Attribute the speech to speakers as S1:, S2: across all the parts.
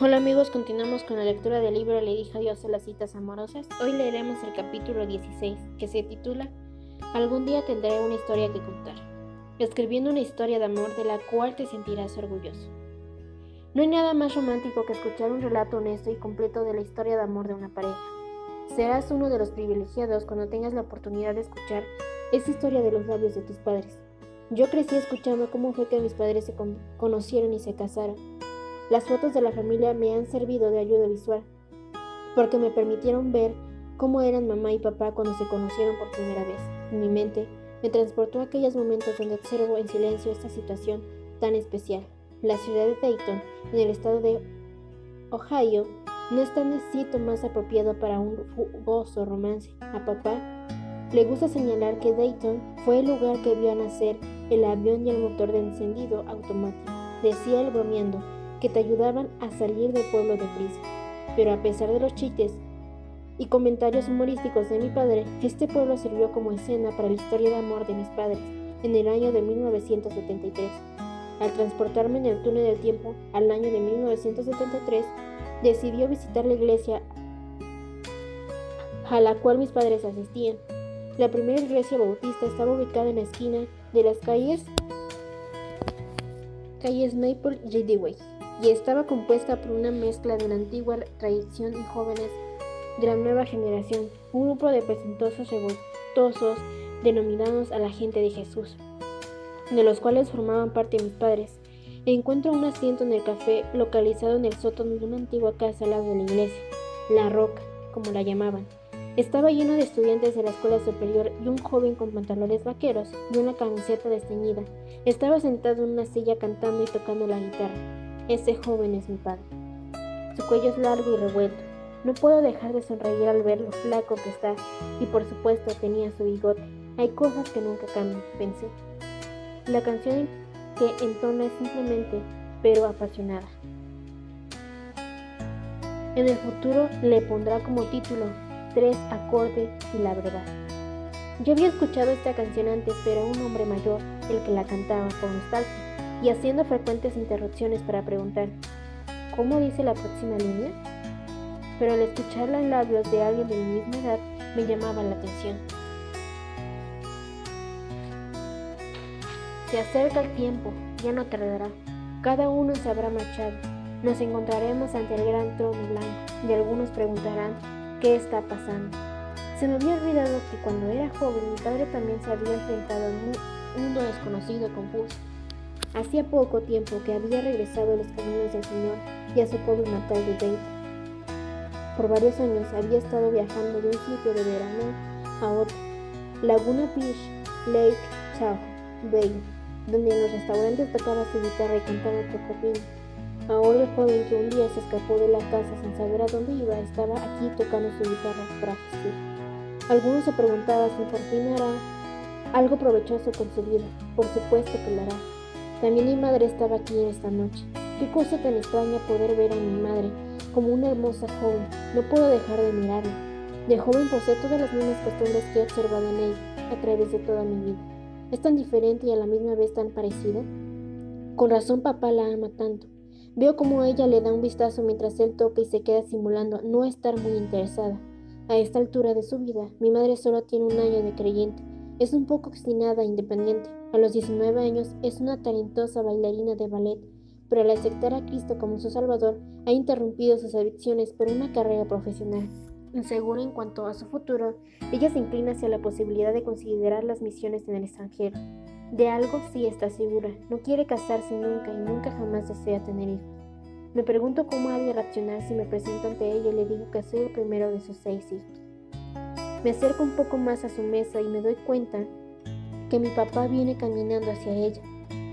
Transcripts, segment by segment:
S1: Hola amigos, continuamos con la lectura del libro Le dije adiós a las citas amorosas. Hoy leeremos el capítulo 16, que se titula Algún día tendré una historia que contar, escribiendo una historia de amor de la cual te sentirás orgulloso. No hay nada más romántico que escuchar un relato honesto y completo de la historia de amor de una pareja. Serás uno de los privilegiados cuando tengas la oportunidad de escuchar esa historia de los labios de tus padres. Yo crecí escuchando cómo fue que mis padres se conocieron y se casaron las fotos de la familia me han servido de ayuda visual, porque me permitieron ver cómo eran mamá y papá cuando se conocieron por primera vez. mi mente me transportó a aquellos momentos donde observo en silencio esta situación tan especial. La ciudad de Dayton, en el estado de Ohio, no está en el sitio más apropiado para un jugoso romance. A papá le gusta señalar que Dayton fue el lugar que vio nacer el avión y el motor de encendido automático. Decía él bromeando, que te ayudaban a salir del pueblo de prisa. Pero a pesar de los chistes y comentarios humorísticos de mi padre, este pueblo sirvió como escena para la historia de amor de mis padres en el año de 1973. Al transportarme en el túnel del tiempo al año de 1973, decidió visitar la iglesia a la cual mis padres asistían. La primera iglesia bautista estaba ubicada en la esquina de las calles calles Maple y Ridgeway y estaba compuesta por una mezcla de la antigua tradición y jóvenes de la nueva generación, un grupo de presentosos revoltosos denominados a la gente de Jesús, de los cuales formaban parte mis padres. Encuentro un asiento en el café localizado en el sótano de una antigua casa al lado de la iglesia, La Roca, como la llamaban. Estaba lleno de estudiantes de la escuela superior y un joven con pantalones vaqueros y una camiseta desteñida. Estaba sentado en una silla cantando y tocando la guitarra. Ese joven es mi padre. Su cuello es largo y revuelto. No puedo dejar de sonreír al ver lo flaco que está, y por supuesto tenía su bigote. Hay cosas que nunca cambian, pensé. La canción que entona es simplemente, pero apasionada. En el futuro le pondrá como título Tres acordes y la verdad. Yo había escuchado esta canción antes, pero un hombre mayor, el que la cantaba con nostalgia y haciendo frecuentes interrupciones para preguntar, ¿cómo dice la próxima línea? Pero al escucharla en labios de alguien de mi misma edad me llamaba la atención. Se acerca el tiempo, ya no tardará. Cada uno se habrá marchado. Nos encontraremos ante el gran trono blanco y algunos preguntarán qué está pasando. Se me había olvidado que cuando era joven mi padre también se había enfrentado a un mundo desconocido y confuso. Hacía poco tiempo que había regresado a los caminos del Señor y a su pueblo natal de Dayton. Por varios años había estado viajando de un sitio de verano a otro, Laguna Beach, Lake Tahoe, Bay, donde en los restaurantes tocaba su guitarra y cantaba propina. Ahora el joven que un día se escapó de la casa sin saber a dónde iba estaba aquí tocando su guitarra para asistir. Algunos se preguntaban si por fin hará algo provechoso con su vida. Por supuesto que lo hará. También mi madre estaba aquí esta noche. Qué cosa tan extraña poder ver a mi madre como una hermosa joven. No puedo dejar de mirarla. De joven posee todas las mismas costumbres que he observado en ella a través de toda mi vida. Es tan diferente y a la misma vez tan parecida. Con razón papá la ama tanto. Veo como ella le da un vistazo mientras él toca y se queda simulando no estar muy interesada. A esta altura de su vida, mi madre solo tiene un año de creyente. Es un poco obstinada e independiente. A los 19 años es una talentosa bailarina de ballet, pero al aceptar a Cristo como su Salvador, ha interrumpido sus adicciones por una carrera profesional. Insegura en cuanto a su futuro, ella se inclina hacia la posibilidad de considerar las misiones en el extranjero. De algo sí está segura, no quiere casarse nunca y nunca jamás desea tener hijos. Me pregunto cómo ha de reaccionar si me presento ante ella y le digo que soy el primero de sus seis hijos. Me acerco un poco más a su mesa y me doy cuenta que mi papá viene caminando hacia ella.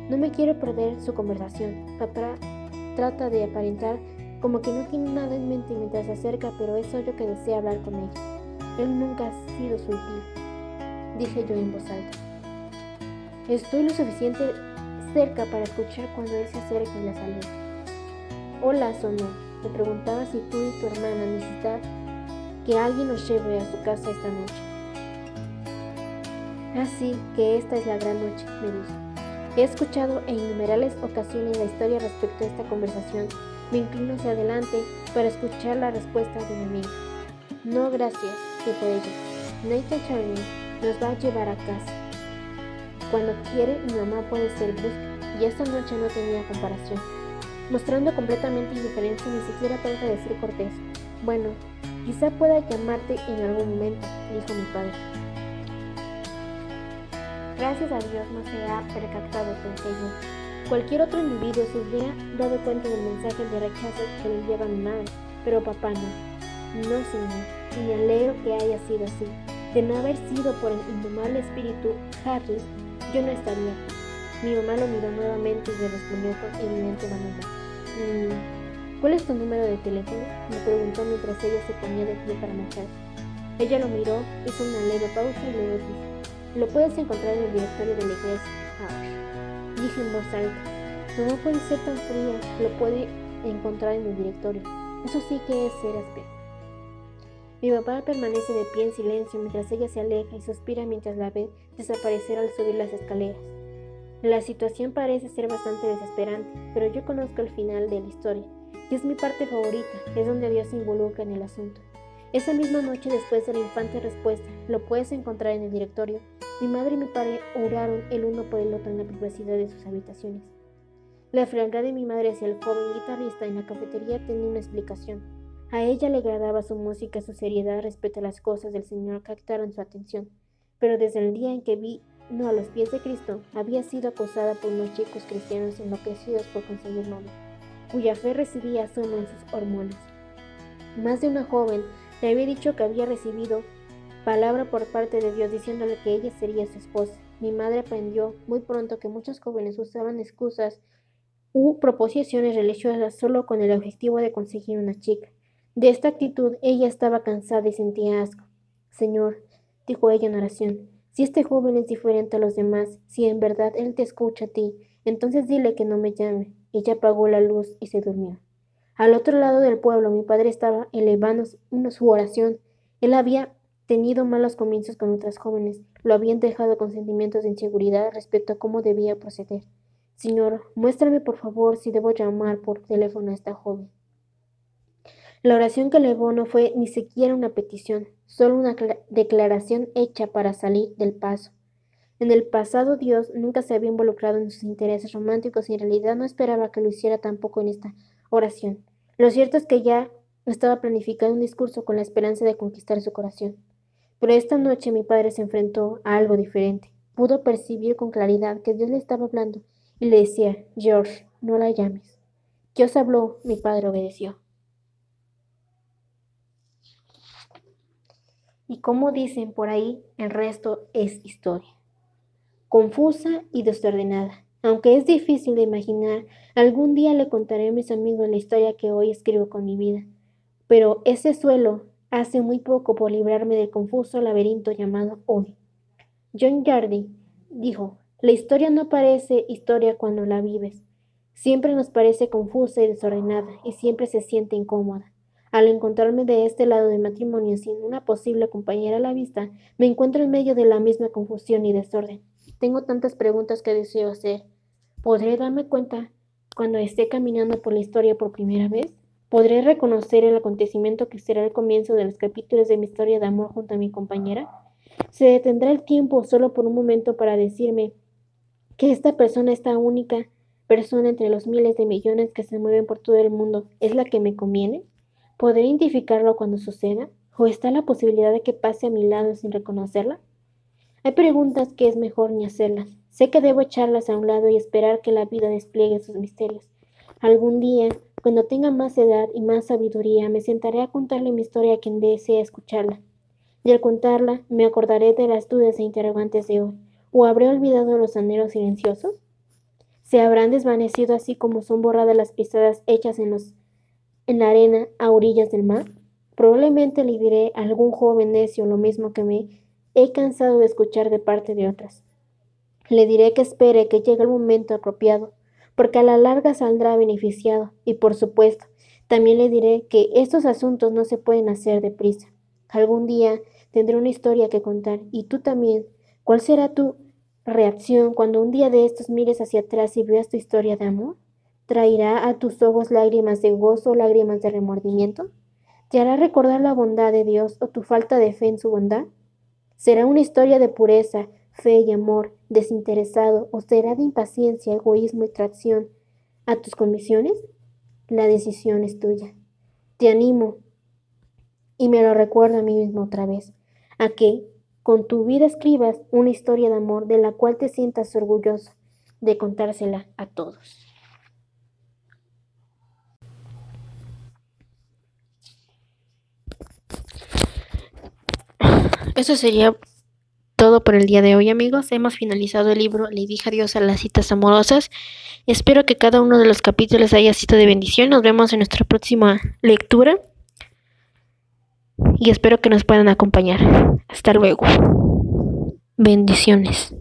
S1: No me quiero perder su conversación. Papá trata de aparentar como que no tiene nada en mente mientras se acerca, pero es obvio que desea hablar con ella. Él nunca ha sido su tío, dije yo en voz alta. Estoy lo suficiente cerca para escuchar cuando él se acerca y la saluda. Hola, sonó. Me preguntaba si tú y tu hermana necesitan que alguien nos lleve a su casa esta noche. Así que esta es la gran noche, me dijo. He escuchado en innumerables ocasiones la historia respecto a esta conversación, Me inclino hacia adelante para escuchar la respuesta de mi amiga. No, gracias, dijo ella. Nathan Charlie nos va a llevar a casa. Cuando quiere, mi mamá puede ser brusca, y esta noche no tenía comparación. Mostrando completamente indiferencia, ni siquiera trata de ser cortés. Bueno, quizá pueda llamarte en algún momento, dijo mi padre. Gracias a Dios no se ha percatado, pensé yo. Cualquier otro individuo se hubiera dado cuenta del mensaje de rechazo que le enviaba mi madre, pero papá no. No, señor, y me alegro que haya sido así. De no haber sido por el indomable espíritu Harris, yo no estaría aquí. Mi mamá lo miró nuevamente y le respondió con evidente vanidad. Mm, ¿Cuál es tu número de teléfono? me preguntó mientras ella se ponía de pie para marchar. Ella lo miró, hizo una leve pausa y luego dijo, lo puedes encontrar en el directorio de la iglesia. dije en voz alta, no puede ser tan fría, lo puede encontrar en el directorio. Eso sí que es ser áspero. Mi papá permanece de pie en silencio mientras ella se aleja y suspira mientras la ve desaparecer al subir las escaleras. La situación parece ser bastante desesperante, pero yo conozco el final de la historia, y es mi parte favorita, es donde Dios se involucra en el asunto. Esa misma noche después de la infante respuesta, lo puedes encontrar en el directorio, mi madre y mi padre oraron el uno por el otro en la privacidad de sus habitaciones. La frialdad de mi madre hacia el joven guitarrista en la cafetería tenía una explicación. A ella le agradaba su música, su seriedad respecto a las cosas del Señor captaron su atención, pero desde el día en que vi no a los pies de Cristo, había sido acosada por unos chicos cristianos enloquecidos por conseguir novio, cuya fe recibía solo en sus hormonas. Más de una joven le había dicho que había recibido palabra por parte de Dios diciéndole que ella sería su esposa. Mi madre aprendió muy pronto que muchos jóvenes usaban excusas u proposiciones religiosas solo con el objetivo de conseguir una chica. De esta actitud ella estaba cansada y sentía asco. Señor, dijo ella en oración, si este joven es diferente a los demás, si en verdad él te escucha a ti, entonces dile que no me llame. Ella apagó la luz y se durmió. Al otro lado del pueblo mi padre estaba elevando su oración. Él había tenido malos comienzos con otras jóvenes, lo habían dejado con sentimientos de inseguridad respecto a cómo debía proceder. Señor, muéstrame por favor si debo llamar por teléfono a esta joven. La oración que elevó no fue ni siquiera una petición, solo una declaración hecha para salir del paso. En el pasado Dios nunca se había involucrado en sus intereses románticos y en realidad no esperaba que lo hiciera tampoco en esta oración. Lo cierto es que ya estaba planificando un discurso con la esperanza de conquistar su corazón. Pero esta noche mi padre se enfrentó a algo diferente. Pudo percibir con claridad que Dios le estaba hablando y le decía, George, no la llames. Dios habló, mi padre obedeció. Y como dicen por ahí, el resto es historia. Confusa y desordenada. Aunque es difícil de imaginar, algún día le contaré a mis amigos la historia que hoy escribo con mi vida. Pero ese suelo hace muy poco por librarme del confuso laberinto llamado hoy. John Jardy dijo, la historia no parece historia cuando la vives. Siempre nos parece confusa y desordenada y siempre se siente incómoda. Al encontrarme de este lado del matrimonio sin una posible compañera a la vista, me encuentro en medio de la misma confusión y desorden. Tengo tantas preguntas que deseo hacer. ¿Podré darme cuenta cuando esté caminando por la historia por primera vez? ¿Podré reconocer el acontecimiento que será el comienzo de los capítulos de mi historia de amor junto a mi compañera? ¿Se detendrá el tiempo solo por un momento para decirme que esta persona, esta única persona entre los miles de millones que se mueven por todo el mundo, es la que me conviene? ¿Podré identificarlo cuando suceda? ¿O está la posibilidad de que pase a mi lado sin reconocerla? Hay preguntas que es mejor ni hacerlas. Sé que debo echarlas a un lado y esperar que la vida despliegue sus misterios. Algún día, cuando tenga más edad y más sabiduría, me sentaré a contarle mi historia a quien desee escucharla. Y al contarla, me acordaré de las dudas e interrogantes de hoy. ¿O habré olvidado los anhelos silenciosos? ¿Se habrán desvanecido así como son borradas las pisadas hechas en los en la arena a orillas del mar? Probablemente le diré a algún joven necio lo mismo que me he cansado de escuchar de parte de otras. Le diré que espere que llegue el momento apropiado, porque a la larga saldrá beneficiado, y por supuesto, también le diré que estos asuntos no se pueden hacer deprisa. Algún día tendré una historia que contar, y tú también. ¿Cuál será tu reacción cuando un día de estos mires hacia atrás y veas tu historia de amor? ¿Traerá a tus ojos lágrimas de gozo o lágrimas de remordimiento? ¿Te hará recordar la bondad de Dios o tu falta de fe en su bondad? ¿Será una historia de pureza, fe y amor desinteresado o será de impaciencia, egoísmo y tracción a tus convicciones? La decisión es tuya. Te animo, y me lo recuerdo a mí mismo otra vez, a que con tu vida escribas una historia de amor de la cual te sientas orgulloso de contársela a todos. Eso sería todo por el día de hoy, amigos. Hemos finalizado el libro Le dije adiós a las citas amorosas. Espero que cada uno de los capítulos haya sido de bendición. Nos vemos en nuestra próxima lectura. Y espero que nos puedan acompañar. Hasta luego. Bendiciones.